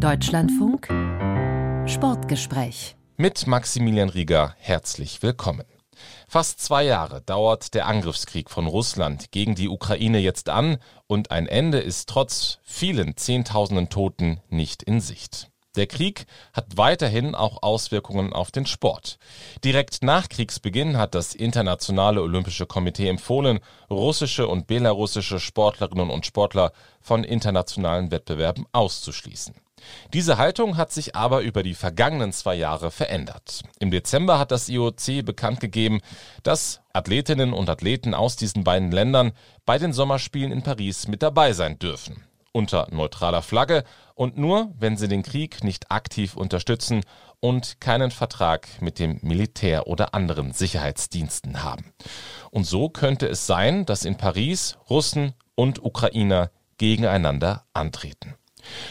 Deutschlandfunk Sportgespräch mit Maximilian Rieger herzlich willkommen. Fast zwei Jahre dauert der Angriffskrieg von Russland gegen die Ukraine jetzt an und ein Ende ist trotz vielen Zehntausenden Toten nicht in Sicht. Der Krieg hat weiterhin auch Auswirkungen auf den Sport. Direkt nach Kriegsbeginn hat das Internationale Olympische Komitee empfohlen, russische und belarussische Sportlerinnen und Sportler von internationalen Wettbewerben auszuschließen. Diese Haltung hat sich aber über die vergangenen zwei Jahre verändert. Im Dezember hat das IOC bekannt gegeben, dass Athletinnen und Athleten aus diesen beiden Ländern bei den Sommerspielen in Paris mit dabei sein dürfen unter neutraler Flagge und nur, wenn sie den Krieg nicht aktiv unterstützen und keinen Vertrag mit dem Militär oder anderen Sicherheitsdiensten haben. Und so könnte es sein, dass in Paris Russen und Ukrainer gegeneinander antreten.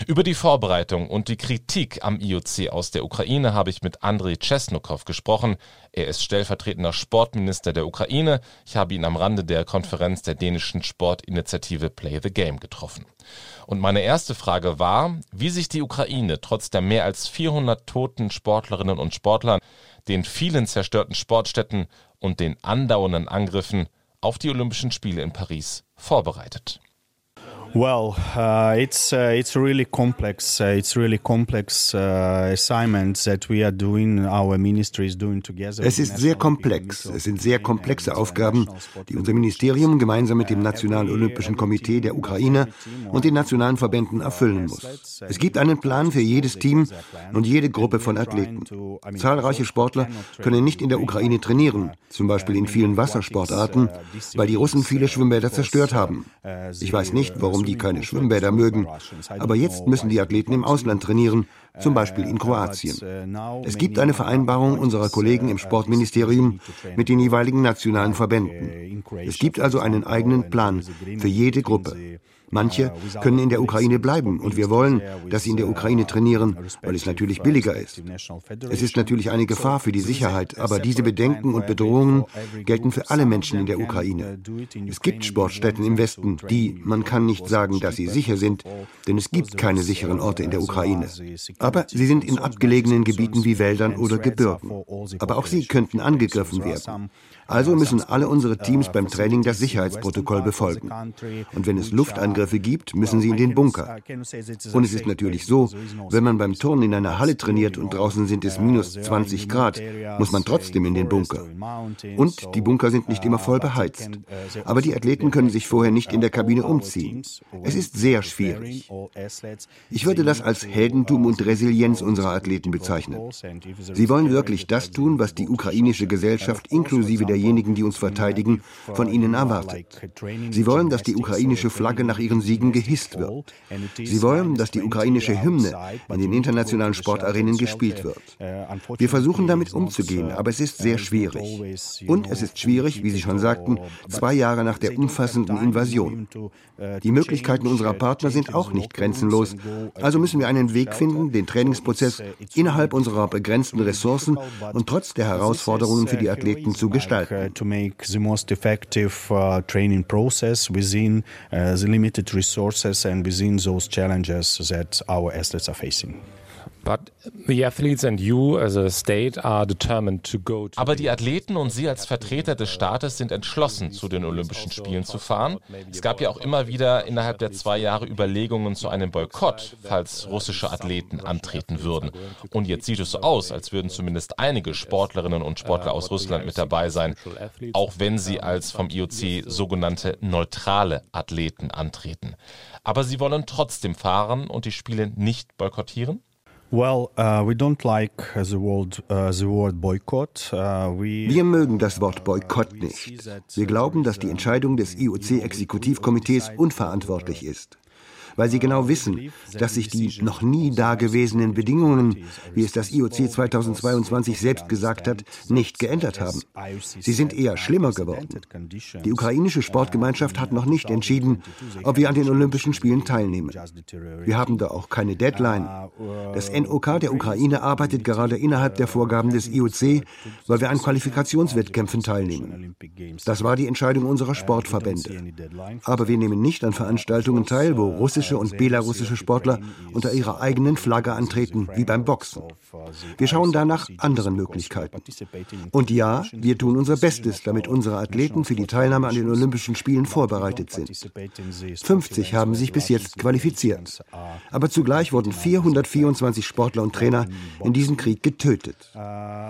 Über die Vorbereitung und die Kritik am IOC aus der Ukraine habe ich mit Andrei Chesnukow gesprochen. Er ist stellvertretender Sportminister der Ukraine. Ich habe ihn am Rande der Konferenz der dänischen Sportinitiative Play the Game getroffen. Und meine erste Frage war, wie sich die Ukraine trotz der mehr als 400 toten Sportlerinnen und Sportlern, den vielen zerstörten Sportstätten und den andauernden Angriffen auf die Olympischen Spiele in Paris vorbereitet. Well, uh, it's uh, it's really complex. Uh, it's really complex uh, assignments that we are doing. Our ministry is doing together. Es ist sehr komplex. Es sind sehr komplexe Aufgaben, die unser Ministerium gemeinsam mit dem Nationalen Olympischen Komitee der Ukraine und den nationalen Verbänden erfüllen muss. Es gibt einen Plan für jedes Team und jede Gruppe von Athleten. Zahlreiche Sportler können nicht in der Ukraine trainieren, zum Beispiel in vielen Wassersportarten, weil die Russen viele Schwimmbäder zerstört haben. Ich weiß nicht, warum warum die keine Schwimmbäder mögen. Aber jetzt müssen die Athleten im Ausland trainieren, zum Beispiel in Kroatien. Es gibt eine Vereinbarung unserer Kollegen im Sportministerium mit den jeweiligen nationalen Verbänden. Es gibt also einen eigenen Plan für jede Gruppe. Manche können in der Ukraine bleiben und wir wollen, dass sie in der Ukraine trainieren, weil es natürlich billiger ist. Es ist natürlich eine Gefahr für die Sicherheit, aber diese Bedenken und Bedrohungen gelten für alle Menschen in der Ukraine. Es gibt Sportstätten im Westen, die, man kann nicht sagen, dass sie sicher sind, denn es gibt keine sicheren Orte in der Ukraine. Aber sie sind in abgelegenen Gebieten wie Wäldern oder Gebirgen. Aber auch sie könnten angegriffen werden. Also müssen alle unsere Teams beim Training das Sicherheitsprotokoll befolgen. Und wenn es Luftangriffe gibt, müssen sie in den Bunker. Und es ist natürlich so, wenn man beim Turnen in einer Halle trainiert und draußen sind es minus 20 Grad, muss man trotzdem in den Bunker. Und die Bunker sind nicht immer voll beheizt. Aber die Athleten können sich vorher nicht in der Kabine umziehen. Es ist sehr schwierig. Ich würde das als Heldentum und Resilienz unserer Athleten bezeichnen. Sie wollen wirklich das tun, was die ukrainische Gesellschaft inklusive der derjenigen, die uns verteidigen, von ihnen erwartet. Sie wollen, dass die ukrainische Flagge nach ihren Siegen gehisst wird. Sie wollen, dass die ukrainische Hymne in den internationalen Sportarenen gespielt wird. Wir versuchen damit umzugehen, aber es ist sehr schwierig. Und es ist schwierig, wie Sie schon sagten, zwei Jahre nach der umfassenden Invasion. Die Möglichkeiten unserer Partner sind auch nicht grenzenlos. Also müssen wir einen Weg finden, den Trainingsprozess innerhalb unserer begrenzten Ressourcen und trotz der Herausforderungen für die Athleten zu gestalten. Uh, to make the most effective uh, training process within uh, the limited resources and within those challenges that our athletes are facing. Aber die Athleten und Sie als Vertreter des Staates sind entschlossen, zu den Olympischen Spielen zu fahren. Es gab ja auch immer wieder innerhalb der zwei Jahre Überlegungen zu einem Boykott, falls russische Athleten antreten würden. Und jetzt sieht es so aus, als würden zumindest einige Sportlerinnen und Sportler aus Russland mit dabei sein, auch wenn sie als vom IOC sogenannte neutrale Athleten antreten. Aber sie wollen trotzdem fahren und die Spiele nicht boykottieren? Uh, uh. Uh, Wir mögen das Wort Boykott nicht. Wir glauben, dass die Entscheidung des IOC-Exekutivkomitees unverantwortlich ist weil sie genau wissen, dass sich die noch nie dagewesenen Bedingungen, wie es das IOC 2022 selbst gesagt hat, nicht geändert haben. Sie sind eher schlimmer geworden. Die ukrainische Sportgemeinschaft hat noch nicht entschieden, ob wir an den Olympischen Spielen teilnehmen. Wir haben da auch keine Deadline. Das NOK der Ukraine arbeitet gerade innerhalb der Vorgaben des IOC, weil wir an Qualifikationswettkämpfen teilnehmen. Das war die Entscheidung unserer Sportverbände. Aber wir nehmen nicht an Veranstaltungen teil, wo russische ukrainische und belarussische Sportler unter ihrer eigenen Flagge antreten, wie beim Boxen. Wir schauen da nach anderen Möglichkeiten. Und ja, wir tun unser Bestes, damit unsere Athleten für die Teilnahme an den Olympischen Spielen vorbereitet sind. 50 haben sich bis jetzt qualifiziert. Aber zugleich wurden 424 Sportler und Trainer in diesem Krieg getötet.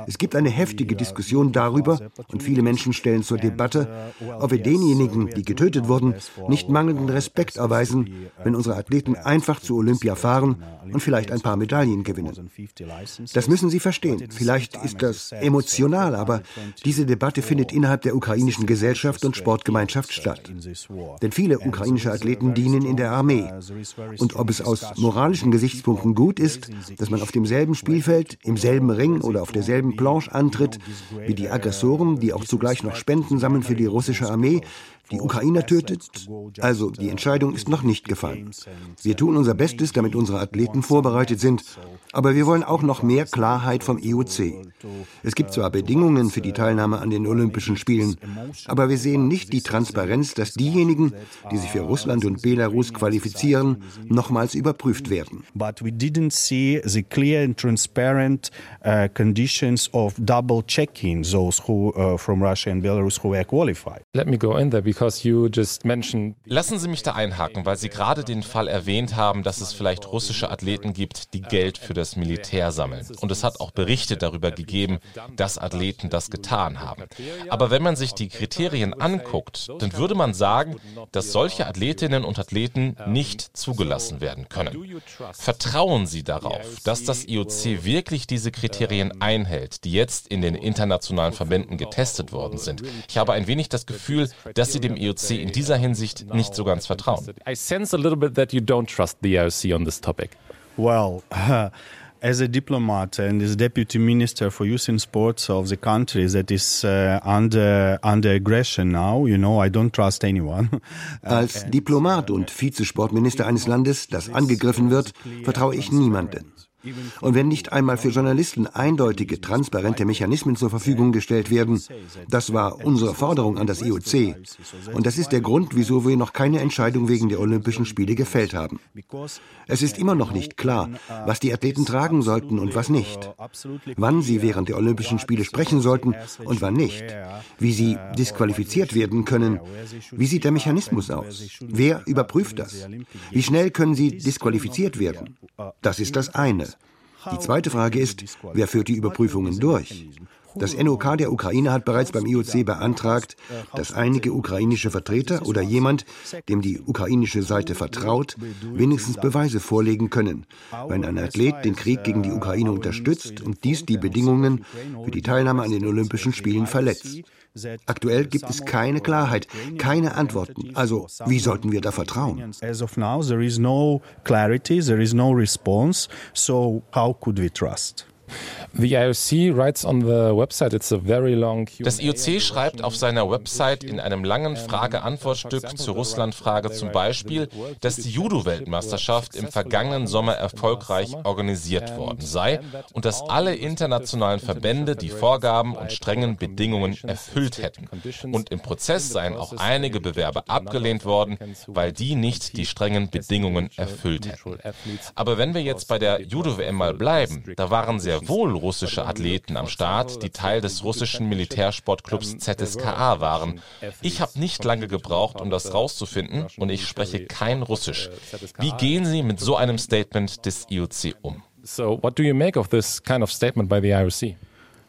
Es gibt eine heftige Diskussion darüber und viele Menschen stellen zur Debatte, ob wir denjenigen, die getötet wurden, nicht mangelnden Respekt erweisen, wenn unsere Athleten einfach zu Olympia fahren und vielleicht ein paar Medaillen gewinnen. Das müssen Sie verstehen. Vielleicht ist das emotional, aber diese Debatte findet innerhalb der ukrainischen Gesellschaft und Sportgemeinschaft statt. Denn viele ukrainische Athleten dienen in der Armee. Und ob es aus moralischen Gesichtspunkten gut ist, dass man auf demselben Spielfeld, im selben Ring oder auf derselben Planche antritt wie die Aggressoren, die auch zugleich noch Spenden sammeln für die russische Armee, die Ukrainer tötet? Also die Entscheidung ist noch nicht gefallen. Wir tun unser Bestes, damit unsere Athleten vorbereitet sind, aber wir wollen auch noch mehr Klarheit vom IOC. Es gibt zwar Bedingungen für die Teilnahme an den Olympischen Spielen, aber wir sehen nicht die Transparenz, dass diejenigen, die sich für Russland und Belarus qualifizieren, nochmals überprüft werden. But we didn't see the clear and transparent uh, conditions of double checking those who uh, from Russia and Belarus who were qualified. Let me go in there because you just mentioned Lassen Sie mich da einhaken, weil Sie gerade den Fall erwähnt haben, dass es vielleicht russische Athleten gibt, die Geld für das Militär sammeln. Und es hat auch Berichte darüber gegeben, dass Athleten das getan haben. Aber wenn man sich die Kriterien anguckt, dann würde man sagen, dass solche Athletinnen und Athleten nicht zugelassen werden können. Vertrauen Sie darauf, dass das IOC wirklich diese Kriterien einhält, die jetzt in den internationalen Verbänden getestet worden sind? Ich habe ein wenig das Gefühl, dass Sie dem IOC in dieser Hinsicht nicht so ganz vertrauen. I sense a little bit that you don't trust the IOC on this topic. Well, uh, as a diplomat and as deputy minister for youth and sports of the country that is uh, under under aggression now, you know, I don't trust anyone. Als Diplomat und Vizesportminister eines Landes, das angegriffen wird, vertraue ich niemanden. Und wenn nicht einmal für Journalisten eindeutige, transparente Mechanismen zur Verfügung gestellt werden, das war unsere Forderung an das IOC. Und das ist der Grund, wieso wir noch keine Entscheidung wegen der Olympischen Spiele gefällt haben. Es ist immer noch nicht klar, was die Athleten tragen sollten und was nicht. Wann sie während der Olympischen Spiele sprechen sollten und wann nicht. Wie sie disqualifiziert werden können. Wie sieht der Mechanismus aus? Wer überprüft das? Wie schnell können sie disqualifiziert werden? Das ist das eine. Die zweite Frage ist, wer führt die Überprüfungen durch? Das NOK der Ukraine hat bereits beim IOC beantragt, dass einige ukrainische Vertreter oder jemand, dem die ukrainische Seite vertraut, wenigstens Beweise vorlegen können, wenn ein Athlet den Krieg gegen die Ukraine unterstützt und dies die Bedingungen für die Teilnahme an den Olympischen Spielen verletzt. Aktuell gibt es keine Klarheit, keine Antworten. Also, wie sollten wir da vertrauen? As of now, there is no clarity, there is no response. So, how could we trust? Das IOC schreibt auf seiner Website in einem langen Frage-Antwort-Stück zur Russland-Frage zum Beispiel, dass die Judo-Weltmeisterschaft im vergangenen Sommer erfolgreich organisiert worden sei und dass alle internationalen Verbände die Vorgaben und strengen Bedingungen erfüllt hätten. Und im Prozess seien auch einige Bewerber abgelehnt worden, weil die nicht die strengen Bedingungen erfüllt hätten. Aber wenn wir jetzt bei der Judo-WM mal bleiben, da waren sehr wohl russische Athleten am Start, die Teil des russischen Militärsportclubs ZSKA waren. Ich habe nicht lange gebraucht, um das rauszufinden und ich spreche kein Russisch. Wie gehen Sie mit so einem Statement des IOC um? So, what do you make of this kind of statement by the IOC?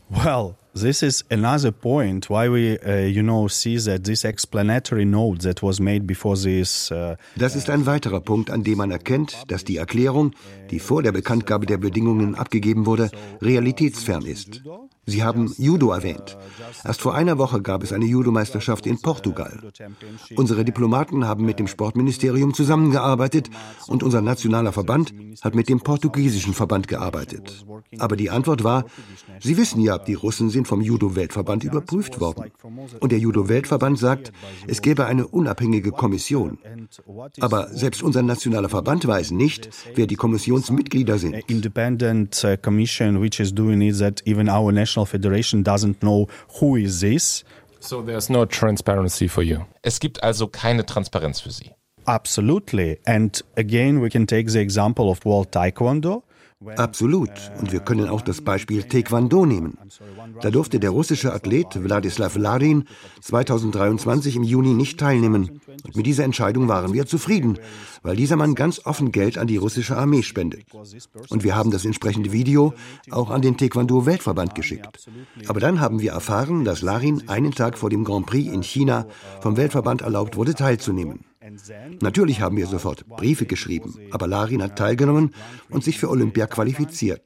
Well, this is another point why we, uh, you know, see that this explanatory note that was made before this. Uh, das ist ein weiterer Punkt, an dem man erkennt, dass die Erklärung, die vor der Bekanntgabe der Bedingungen abgegeben wurde, realitätsfern ist. Sie haben Judo erwähnt. Erst vor einer Woche gab es eine Judo-Meisterschaft in Portugal. Unsere Diplomaten haben mit dem Sportministerium zusammengearbeitet und unser nationaler Verband hat mit dem portugiesischen Verband gearbeitet. Aber die Antwort war, Sie wissen ja, die Russen sind vom Judo-Weltverband überprüft worden. Und der Judo-Weltverband sagt, es gäbe eine unabhängige Kommission. Aber selbst unser nationaler Verband weiß nicht, wer die Kommissionsmitglieder sind. Independent commission which is doing it that even our national International Federation doesn't know who is this. So there's no transparency for you. Es gibt also keine Transparenz für Sie. absolutely. And again, we can take the example of World Taekwondo. Absolut. Und wir können auch das Beispiel Taekwondo nehmen. Da durfte der russische Athlet Wladislav Larin 2023 im Juni nicht teilnehmen. Und mit dieser Entscheidung waren wir zufrieden, weil dieser Mann ganz offen Geld an die russische Armee spendet. Und wir haben das entsprechende Video auch an den Taekwondo-Weltverband geschickt. Aber dann haben wir erfahren, dass Larin einen Tag vor dem Grand Prix in China vom Weltverband erlaubt wurde, teilzunehmen. Natürlich haben wir sofort Briefe geschrieben, aber Larin hat teilgenommen und sich für Olympia qualifiziert.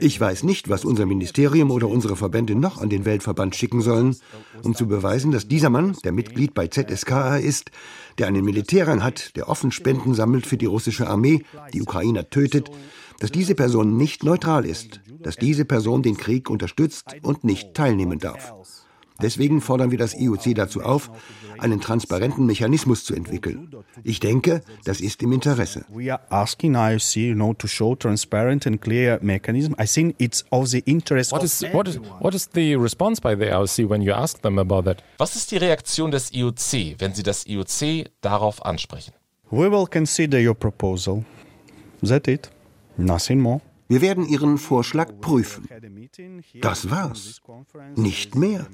Ich weiß nicht, was unser Ministerium oder unsere Verbände noch an den Weltverband schicken sollen, um zu beweisen, dass dieser Mann, der Mitglied bei ZSKA ist, der einen Militärrang hat, der offen Spenden sammelt für die russische Armee, die Ukrainer tötet, dass diese Person nicht neutral ist, dass diese Person den Krieg unterstützt und nicht teilnehmen darf. Deswegen fordern wir das IOC dazu auf, einen transparenten Mechanismus zu entwickeln. Ich denke, das ist im Interesse. We are asking IOC, you know, to show transparent and clear mechanism. I think it's of the interest what is, what is what is the response by the IOC when you ask them about that? Was ist die Reaktion des IOC, wenn Sie das IOC darauf ansprechen? We will consider your proposal. That's it. Nothing more. Wir werden Ihren Vorschlag prüfen. Das war's. Nicht mehr.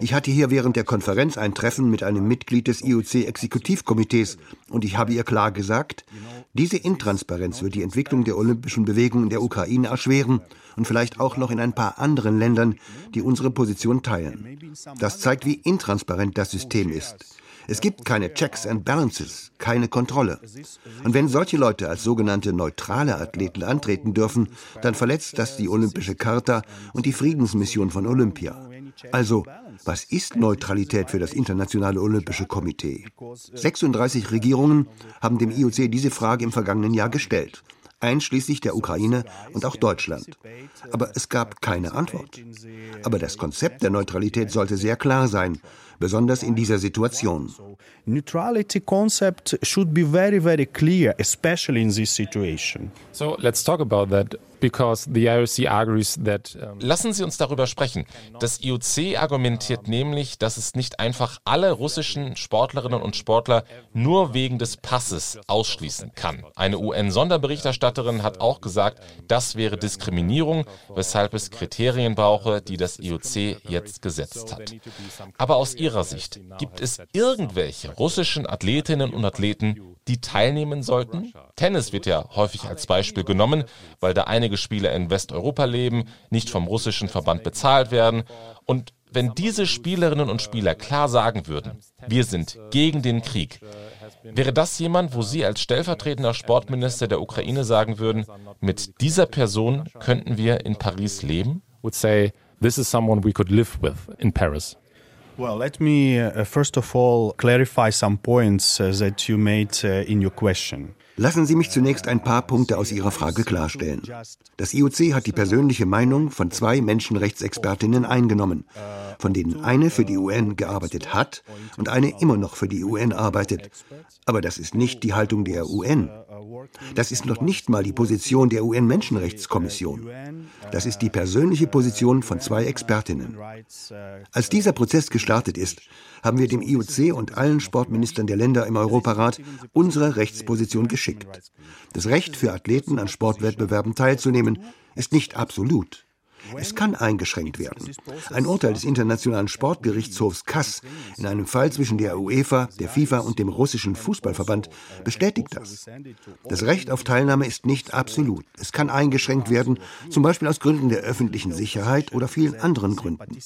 Ich hatte hier während der Konferenz ein Treffen mit einem Mitglied des IOC-Exekutivkomitees und ich habe ihr klar gesagt, diese Intransparenz wird die Entwicklung der olympischen Bewegung in der Ukraine erschweren und vielleicht auch noch in ein paar anderen Ländern, die unsere Position teilen. Das zeigt, wie intransparent das System ist. Es gibt keine Checks and Balances, keine Kontrolle. Und wenn solche Leute als sogenannte neutrale Athleten antreten dürfen, dann verletzt das die Olympische Charta und die Friedensmission von Olympia. Also, was ist Neutralität für das Internationale Olympische Komitee? 36 Regierungen haben dem IOC diese Frage im vergangenen Jahr gestellt einschließlich der Ukraine und auch Deutschland. Aber es gab keine Antwort. Aber das Konzept der Neutralität sollte sehr klar sein, besonders in dieser Situation. Neutrality concept should be very very clear, especially in this situation. So let's talk about that because the IOC argues that um Lassen Sie uns darüber sprechen. Das IOC argumentiert nämlich, dass es nicht einfach alle russischen Sportlerinnen und Sportler nur wegen des Passes ausschließen kann. Eine UN-Sonderberichterstatterin hat auch gesagt, das wäre Diskriminierung, weshalb es Kriterien brauche, die das IOC jetzt gesetzt hat. Aber aus Ihrer Sicht, gibt es irgendwelche russischen Athletinnen und Athleten, die teilnehmen sollten? Tennis wird ja häufig als Beispiel genommen, weil da einige Spieler in Westeuropa leben, nicht vom russischen Verband bezahlt werden. Und wenn diese Spielerinnen und Spieler klar sagen würden, wir sind gegen den Krieg, wäre das jemand, wo Sie als stellvertretender Sportminister der Ukraine sagen würden, mit dieser Person könnten wir in Paris leben? Would say, this is someone we could live with in Paris. Well, let me uh, first of all clarify some points uh, that you made uh, in your question. Lassen Sie mich zunächst ein paar Punkte aus Ihrer Frage klarstellen. Das IOC hat die persönliche Meinung von zwei Menschenrechtsexpertinnen eingenommen, von denen eine für die UN gearbeitet hat und eine immer noch für die UN arbeitet. Aber das ist nicht die Haltung der UN. Das ist noch nicht mal die Position der UN-Menschenrechtskommission. Das ist die persönliche Position von zwei Expertinnen. Als dieser Prozess gestartet ist, haben wir dem IOC und allen Sportministern der Länder im Europarat unsere Rechtsposition geschickt. Das Recht für Athleten an Sportwettbewerben teilzunehmen ist nicht absolut. Es kann eingeschränkt werden. Ein Urteil des Internationalen Sportgerichtshofs Kass in einem Fall zwischen der UEFA, der FIFA und dem russischen Fußballverband bestätigt das. Das Recht auf Teilnahme ist nicht absolut. Es kann eingeschränkt werden, zum Beispiel aus Gründen der öffentlichen Sicherheit oder vielen anderen Gründen.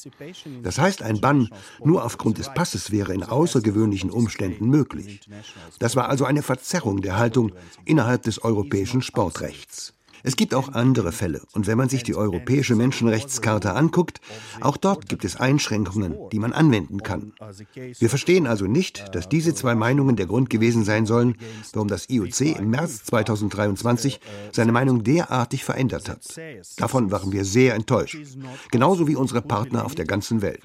Das heißt, ein Bann nur aufgrund des Passes wäre in außergewöhnlichen Umständen möglich. Das war also eine Verzerrung der Haltung innerhalb des europäischen Sportrechts. Es gibt auch andere Fälle. Und wenn man sich die Europäische Menschenrechtscharta anguckt, auch dort gibt es Einschränkungen, die man anwenden kann. Wir verstehen also nicht, dass diese zwei Meinungen der Grund gewesen sein sollen, warum das IOC im März 2023 seine Meinung derartig verändert hat. Davon waren wir sehr enttäuscht. Genauso wie unsere Partner auf der ganzen Welt.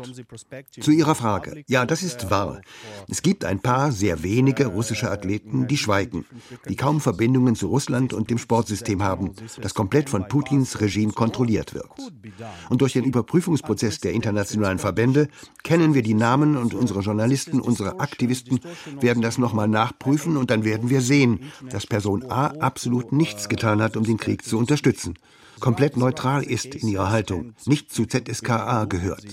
Zu Ihrer Frage. Ja, das ist wahr. Es gibt ein paar sehr wenige russische Athleten, die schweigen, die kaum Verbindungen zu Russland und dem Sportsystem haben das komplett von Putins Regime kontrolliert wird. Und durch den Überprüfungsprozess der internationalen Verbände kennen wir die Namen und unsere Journalisten, unsere Aktivisten werden das nochmal nachprüfen und dann werden wir sehen, dass Person A absolut nichts getan hat, um den Krieg zu unterstützen komplett neutral ist in ihrer Haltung, nicht zu ZSKA gehört.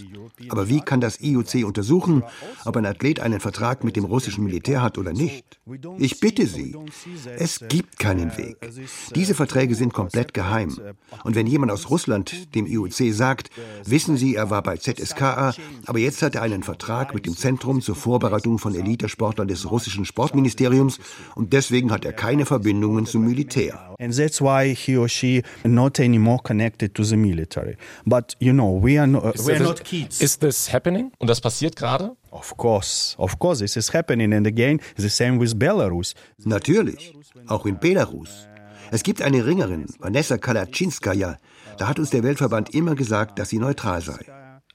Aber wie kann das IOC untersuchen, ob ein Athlet einen Vertrag mit dem russischen Militär hat oder nicht? Ich bitte Sie, es gibt keinen Weg. Diese Verträge sind komplett geheim. Und wenn jemand aus Russland dem IOC sagt, wissen Sie, er war bei ZSKA, aber jetzt hat er einen Vertrag mit dem Zentrum zur Vorbereitung von Elitesportlern des russischen Sportministeriums und deswegen hat er keine Verbindungen zum Militär. And that's why he or she not anymore more connected to the military. But you know, we are, no, we are not kids. Is this happening? Und das passiert gerade? Of course, of course, this is happening. And again, the same with Belarus. Natürlich, auch in Belarus. Es gibt eine Ringerin, Vanessa Kalaczynskaja. Da hat uns der Weltverband immer gesagt, dass sie neutral sei.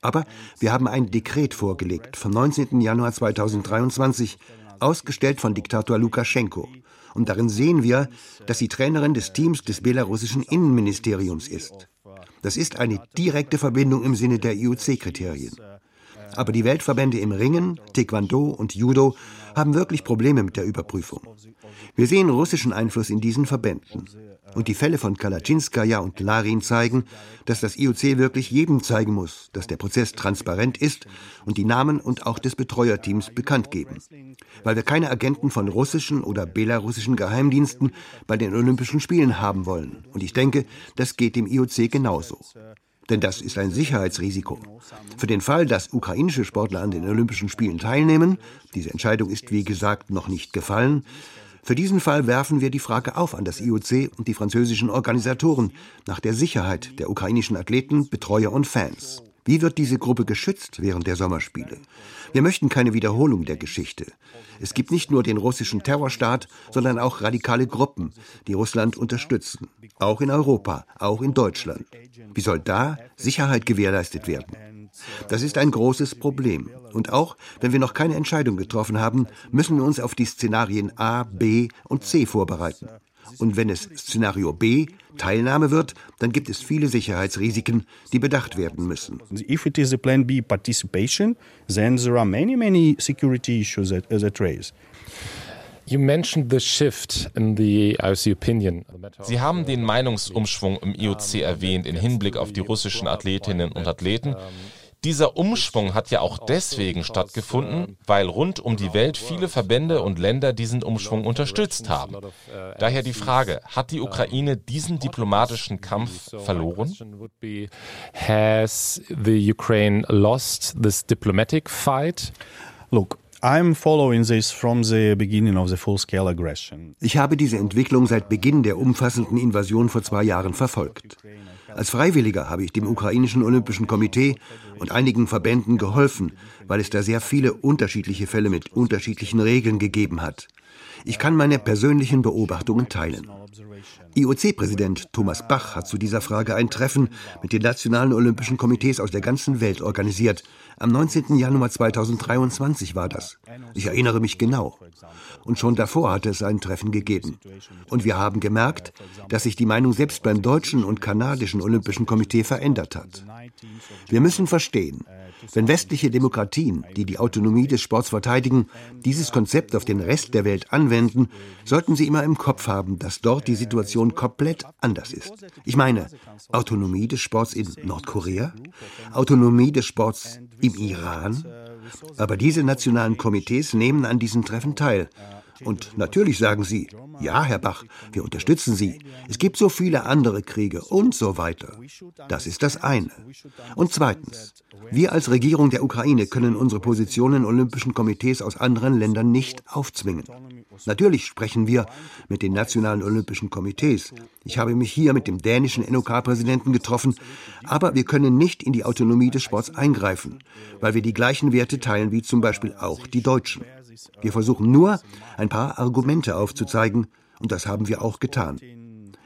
Aber wir haben ein Dekret vorgelegt vom 19. Januar 2023, ausgestellt von Diktator Lukaschenko. Und darin sehen wir, dass sie Trainerin des Teams des belarussischen Innenministeriums ist. Das ist eine direkte Verbindung im Sinne der IOC-Kriterien. Aber die Weltverbände im Ringen, Taekwondo und Judo haben wirklich Probleme mit der Überprüfung. Wir sehen russischen Einfluss in diesen Verbänden. Und die Fälle von Kalaczynskaja und Larin zeigen, dass das IOC wirklich jedem zeigen muss, dass der Prozess transparent ist und die Namen und auch des Betreuerteams bekannt geben. Weil wir keine Agenten von russischen oder belarussischen Geheimdiensten bei den Olympischen Spielen haben wollen. Und ich denke, das geht dem IOC genauso. Denn das ist ein Sicherheitsrisiko. Für den Fall, dass ukrainische Sportler an den Olympischen Spielen teilnehmen, diese Entscheidung ist wie gesagt noch nicht gefallen, für diesen Fall werfen wir die Frage auf an das IOC und die französischen Organisatoren nach der Sicherheit der ukrainischen Athleten, Betreuer und Fans. Wie wird diese Gruppe geschützt während der Sommerspiele? Wir möchten keine Wiederholung der Geschichte. Es gibt nicht nur den russischen Terrorstaat, sondern auch radikale Gruppen, die Russland unterstützen. Auch in Europa, auch in Deutschland. Wie soll da Sicherheit gewährleistet werden? Das ist ein großes Problem. Und auch wenn wir noch keine Entscheidung getroffen haben, müssen wir uns auf die Szenarien A, B und C vorbereiten. Und wenn es Szenario B Teilnahme wird, dann gibt es viele Sicherheitsrisiken, die bedacht werden müssen. If it is a plan B participation, then there are many, many security issues that, that raise. You mentioned the shift in the IOC opinion. Sie haben den Meinungsumschwung im IOC erwähnt in Hinblick auf die russischen Athletinnen und Athleten. Dieser Umschwung hat ja auch deswegen stattgefunden, weil rund um die Welt viele Verbände und Länder diesen Umschwung unterstützt haben. Daher die Frage, hat die Ukraine diesen diplomatischen Kampf verloren? Has the Ukraine lost this diplomatic fight? Look, I'm following this from the beginning of the full-scale aggression. Ich habe diese Entwicklung seit Beginn der umfassenden Invasion vor zwei Jahren verfolgt. Als Freiwilliger habe ich dem ukrainischen Olympischen Komitee und einigen Verbänden geholfen, weil es da sehr viele unterschiedliche Fälle mit unterschiedlichen Regeln gegeben hat. Ich kann meine persönlichen Beobachtungen teilen. IOC-Präsident Thomas Bach hat zu dieser Frage ein Treffen mit den nationalen Olympischen Komitees aus der ganzen Welt organisiert. Am 19. Januar 2023 war das. Ich erinnere mich genau. Und schon davor hatte es ein Treffen gegeben. Und wir haben gemerkt, dass sich die Meinung selbst beim deutschen und kanadischen Olympischen Komitee verändert hat. Wir müssen verstehen, wenn westliche Demokratien, die die Autonomie des Sports verteidigen, dieses Konzept auf den Rest der Welt anwenden, sollten sie immer im Kopf haben, dass dort die Situation komplett anders ist. Ich meine, Autonomie des Sports in Nordkorea, Autonomie des Sports im Iran, aber diese nationalen Komitees nehmen an diesen Treffen teil. Und natürlich sagen sie, ja, Herr Bach, wir unterstützen Sie. Es gibt so viele andere Kriege und so weiter. Das ist das eine. Und zweitens, wir als Regierung der Ukraine können unsere Positionen in Olympischen Komitees aus anderen Ländern nicht aufzwingen. Natürlich sprechen wir mit den nationalen Olympischen Komitees. Ich habe mich hier mit dem dänischen NOK-Präsidenten getroffen, aber wir können nicht in die Autonomie des Sports eingreifen, weil wir die gleichen Werte teilen wie zum Beispiel auch die Deutschen. Wir versuchen nur, ein paar Argumente aufzuzeigen, und das haben wir auch getan.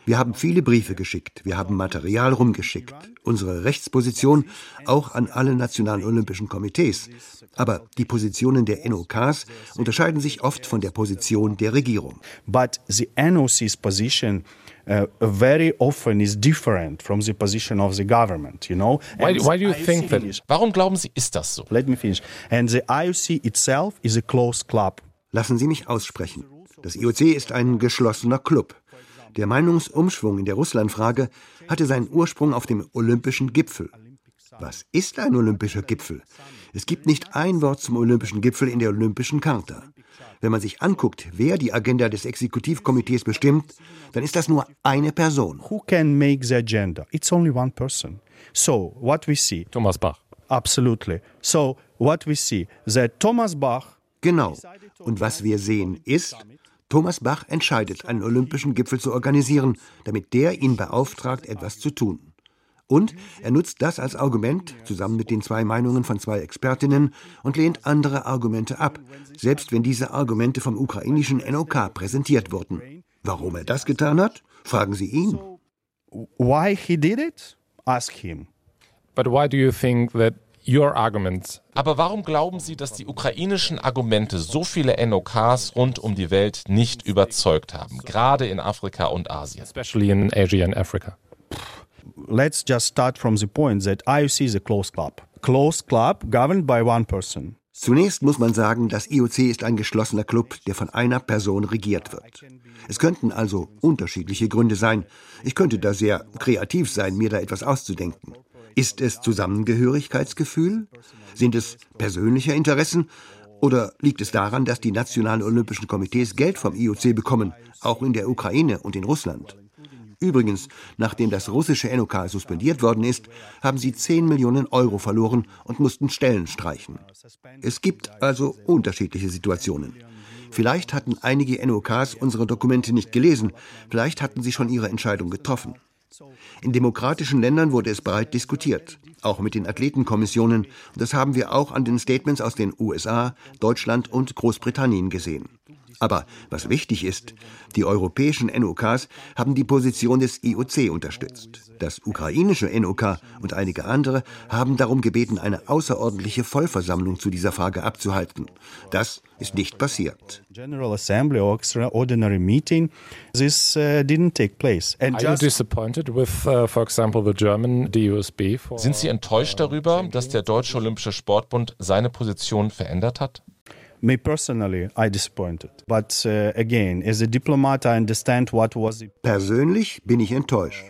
Wir haben viele Briefe geschickt, wir haben Material rumgeschickt, unsere Rechtsposition auch an alle nationalen olympischen Komitees. Aber die Positionen der NOKs unterscheiden sich oft von der Position der Regierung. But the NOC's position uh, very often is different from the position of the government, you know. Why, why do you think that? Warum glauben Sie, ist das so? Let me finish. And the IOC itself is a closed club. Lassen Sie mich aussprechen. Das IOC ist ein geschlossener Club. Der Meinungsumschwung in der Russlandfrage hatte seinen Ursprung auf dem Olympischen Gipfel. Was ist ein olympischer Gipfel? Es gibt nicht ein Wort zum Olympischen Gipfel in der Olympischen Charta. Wenn man sich anguckt, wer die Agenda des Exekutivkomitees bestimmt, dann ist das nur eine Person. Who can make the agenda? It's only one person. So, what we see. Thomas Bach. Absolutely. So, what we see, that Thomas Bach. Genau. Und was wir sehen ist, Thomas Bach entscheidet, einen olympischen Gipfel zu organisieren, damit der ihn beauftragt, etwas zu tun. Und er nutzt das als Argument, zusammen mit den zwei Meinungen von zwei Expertinnen, und lehnt andere Argumente ab, selbst wenn diese Argumente vom ukrainischen NOK präsentiert wurden. Warum er das getan hat? Fragen Sie ihn. Why he did it? Ask him. But why do you think that your arguments aber warum glauben Sie, dass die ukrainischen Argumente so viele NOKs rund um die Welt nicht überzeugt haben, gerade in Afrika und Asien? Especially in Asia and Africa let's just start from the point that IOC is a closed club. Closed club governed by one person. Zunächst muss man sagen, das IOC ist ein geschlossener Club, der von einer Person regiert wird. Es könnten also unterschiedliche Gründe sein. Ich könnte da sehr kreativ sein, mir da etwas auszudenken. Ist es Zusammengehörigkeitsgefühl? Sind es persönliche Interessen? Oder liegt es daran, dass die nationalen olympischen Komitees Geld vom IOC bekommen, auch in der Ukraine und in Russland? Übrigens, nachdem das russische NOK suspendiert worden ist, haben sie 10 Millionen Euro verloren und mussten Stellen streichen. Es gibt also unterschiedliche Situationen. Vielleicht hatten einige NOKs unsere Dokumente nicht gelesen, vielleicht hatten sie schon ihre Entscheidung getroffen. In demokratischen Ländern wurde es breit diskutiert, auch mit den Athletenkommissionen, das haben wir auch an den Statements aus den USA, Deutschland und Großbritannien gesehen. Aber was wichtig ist, die europäischen NOKs haben die Position des IOC unterstützt. Das ukrainische NOK und einige andere haben darum gebeten, eine außerordentliche Vollversammlung zu dieser Frage abzuhalten. Das ist nicht passiert. General Assembly or extraordinary meeting, this uh, didn't take place. And Are you disappointed with, uh, for example, the German DUSB? Sind Sie enttäuscht darüber, dass der Deutsche Olympische Sportbund seine Position verändert hat? Me personally, I disappointed. But uh, again, as a diplomat, I understand what was. Persönlich bin ich enttäuscht.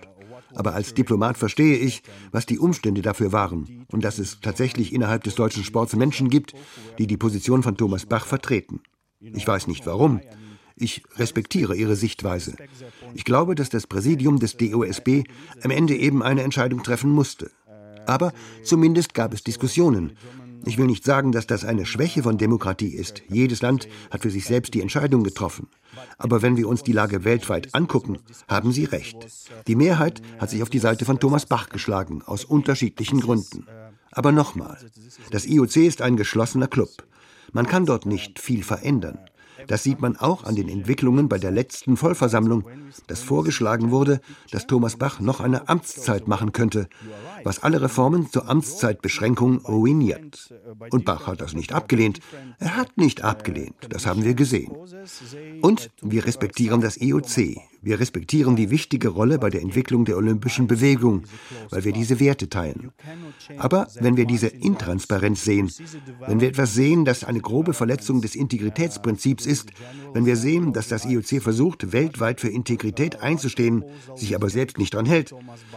Aber als Diplomat verstehe ich, was die Umstände dafür waren und dass es tatsächlich innerhalb des deutschen Sports Menschen gibt, die die Position von Thomas Bach vertreten. Ich weiß nicht warum. Ich respektiere Ihre Sichtweise. Ich glaube, dass das Präsidium des DOSB am Ende eben eine Entscheidung treffen musste. Aber zumindest gab es Diskussionen, ich will nicht sagen, dass das eine Schwäche von Demokratie ist. Jedes Land hat für sich selbst die Entscheidung getroffen. Aber wenn wir uns die Lage weltweit angucken, haben Sie recht. Die Mehrheit hat sich auf die Seite von Thomas Bach geschlagen, aus unterschiedlichen Gründen. Aber nochmal, das IOC ist ein geschlossener Club. Man kann dort nicht viel verändern. Das sieht man auch an den Entwicklungen bei der letzten Vollversammlung, dass vorgeschlagen wurde, dass Thomas Bach noch eine Amtszeit machen könnte, was alle Reformen zur Amtszeitbeschränkung ruiniert. Und Bach hat das nicht abgelehnt. Er hat nicht abgelehnt, das haben wir gesehen. Und wir respektieren das IOC. Wir respektieren die wichtige Rolle bei der Entwicklung der olympischen Bewegung, weil wir diese Werte teilen. Aber wenn wir diese Intransparenz sehen, wenn wir etwas sehen, das eine grobe Verletzung des Integritätsprinzips ist, wenn wir sehen, dass das IOC versucht, weltweit für Integrität einzustehen, sich aber selbst nicht daran hält,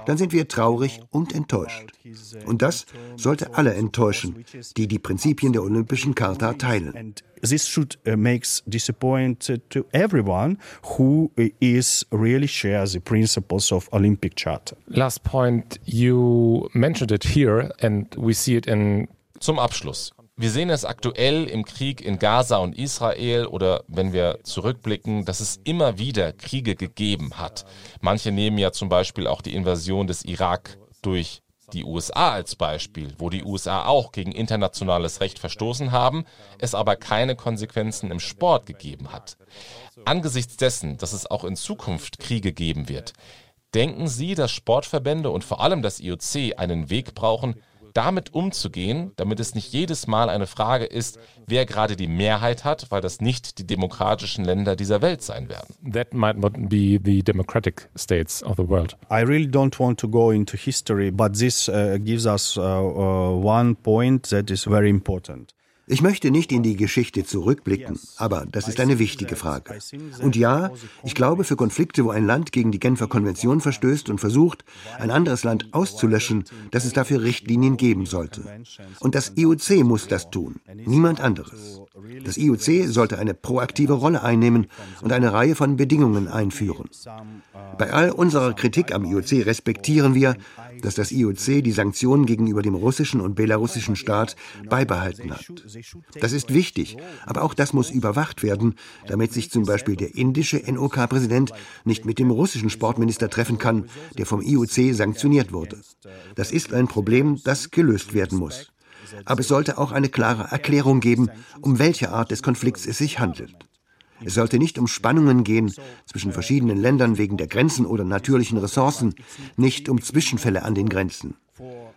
dann sind wir traurig und enttäuscht. Und das sollte alle enttäuschen, die die Prinzipien der Olympischen Charta teilen. This should uh, make disappointed to everyone who is really shares the principles of Olympic Charter. Last point, you mentioned it here and we see it in Zum Abschluss. Wir sehen es aktuell im Krieg in Gaza und Israel oder wenn wir zurückblicken, dass es immer wieder Kriege gegeben hat. Manche nehmen ja zum Beispiel auch die Invasion des Irak durch die USA als Beispiel, wo die USA auch gegen internationales Recht verstoßen haben, es aber keine Konsequenzen im Sport gegeben hat. Angesichts dessen, dass es auch in Zukunft Kriege geben wird, denken Sie, dass Sportverbände und vor allem das IOC einen Weg brauchen, damit umzugehen, damit es nicht jedes Mal eine Frage ist, wer gerade die Mehrheit hat, weil das nicht die demokratischen Länder dieser Welt sein werden. That might not be the democratic states of the world. I really don't want to go into history, but this uh, gives us uh, uh, one point that is very important. Ich möchte nicht in die Geschichte zurückblicken, aber das ist eine wichtige Frage. Und ja, ich glaube, für Konflikte, wo ein Land gegen die Genfer Konvention verstößt und versucht, ein anderes Land auszulöschen, dass es dafür Richtlinien geben sollte. Und das IOC muss das tun, niemand anderes. Das IOC sollte eine proaktive Rolle einnehmen und eine Reihe von Bedingungen einführen. Bei all unserer Kritik am IOC respektieren wir, dass das IOC die Sanktionen gegenüber dem russischen und belarussischen Staat beibehalten hat. Das ist wichtig, aber auch das muss überwacht werden, damit sich zum Beispiel der indische NOK-Präsident nicht mit dem russischen Sportminister treffen kann, der vom IOC sanktioniert wurde. Das ist ein Problem, das gelöst werden muss. Aber es sollte auch eine klare Erklärung geben, um welche Art des Konflikts es sich handelt. Es sollte nicht um Spannungen gehen zwischen verschiedenen Ländern wegen der Grenzen oder natürlichen Ressourcen, nicht um Zwischenfälle an den Grenzen.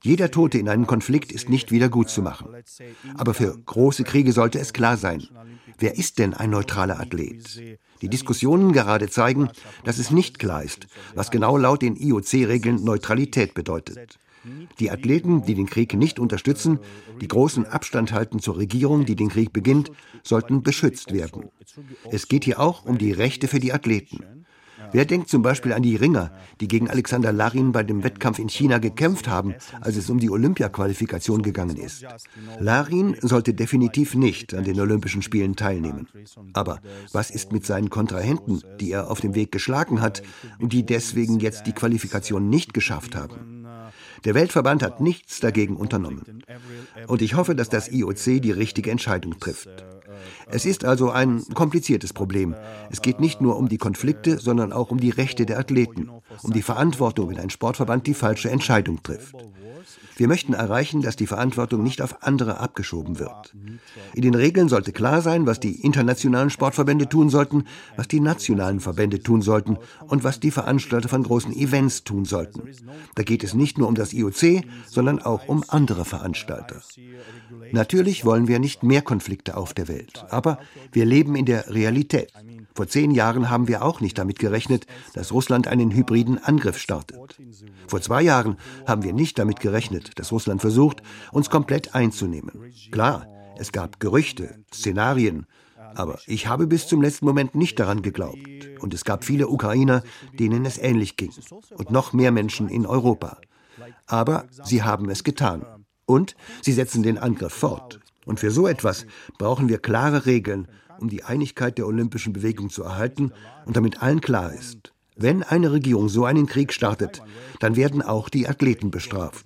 Jeder Tote in einem Konflikt ist nicht wieder gut zu machen. Aber für große Kriege sollte es klar sein. Wer ist denn ein neutraler Athlet? Die Diskussionen gerade zeigen, dass es nicht klar ist, was genau laut den IOC-Regeln Neutralität bedeutet. Die Athleten, die den Krieg nicht unterstützen, die großen Abstand halten zur Regierung, die den Krieg beginnt, sollten beschützt werden. Es geht hier auch um die Rechte für die Athleten. Wer denkt zum Beispiel an die Ringer, die gegen Alexander Larin bei dem Wettkampf in China gekämpft haben, als es um die Olympiaqualifikation gegangen ist? Larin sollte definitiv nicht an den Olympischen Spielen teilnehmen. Aber was ist mit seinen Kontrahenten, die er auf dem Weg geschlagen hat und die deswegen jetzt die Qualifikation nicht geschafft haben? Der Weltverband hat nichts dagegen unternommen. Und ich hoffe, dass das IOC die richtige Entscheidung trifft. Es ist also ein kompliziertes Problem. Es geht nicht nur um die Konflikte, sondern auch um die Rechte der Athleten, um die Verantwortung, wenn ein Sportverband die falsche Entscheidung trifft. Wir möchten erreichen, dass die Verantwortung nicht auf andere abgeschoben wird. In den Regeln sollte klar sein, was die internationalen Sportverbände tun sollten, was die nationalen Verbände tun sollten und was die Veranstalter von großen Events tun sollten. Da geht es nicht nur um das IOC, sondern auch um andere Veranstalter. Natürlich wollen wir nicht mehr Konflikte auf der Welt, aber wir leben in der Realität. Vor zehn Jahren haben wir auch nicht damit gerechnet, dass Russland einen hybriden Angriff startet. Vor zwei Jahren haben wir nicht damit gerechnet, dass Russland versucht, uns komplett einzunehmen. Klar, es gab Gerüchte, Szenarien, aber ich habe bis zum letzten Moment nicht daran geglaubt. Und es gab viele Ukrainer, denen es ähnlich ging. Und noch mehr Menschen in Europa. Aber sie haben es getan. Und sie setzen den Angriff fort. Und für so etwas brauchen wir klare Regeln um die Einigkeit der olympischen Bewegung zu erhalten und damit allen klar ist, wenn eine Regierung so einen Krieg startet, dann werden auch die Athleten bestraft.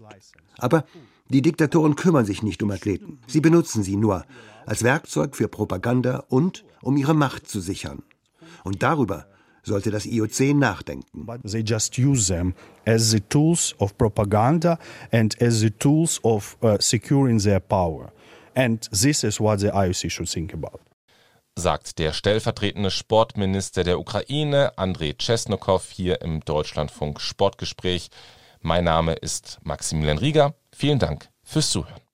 Aber die Diktatoren kümmern sich nicht um Athleten. Sie benutzen sie nur als Werkzeug für Propaganda und um ihre Macht zu sichern. Und darüber sollte das IOC nachdenken. They just use them as the tools of propaganda and as the tools of uh, securing their power. And this is what the IOC should think about sagt der stellvertretende Sportminister der Ukraine, Andrei Chesnokow, hier im Deutschlandfunk Sportgespräch. Mein Name ist Maximilian Rieger. Vielen Dank fürs Zuhören.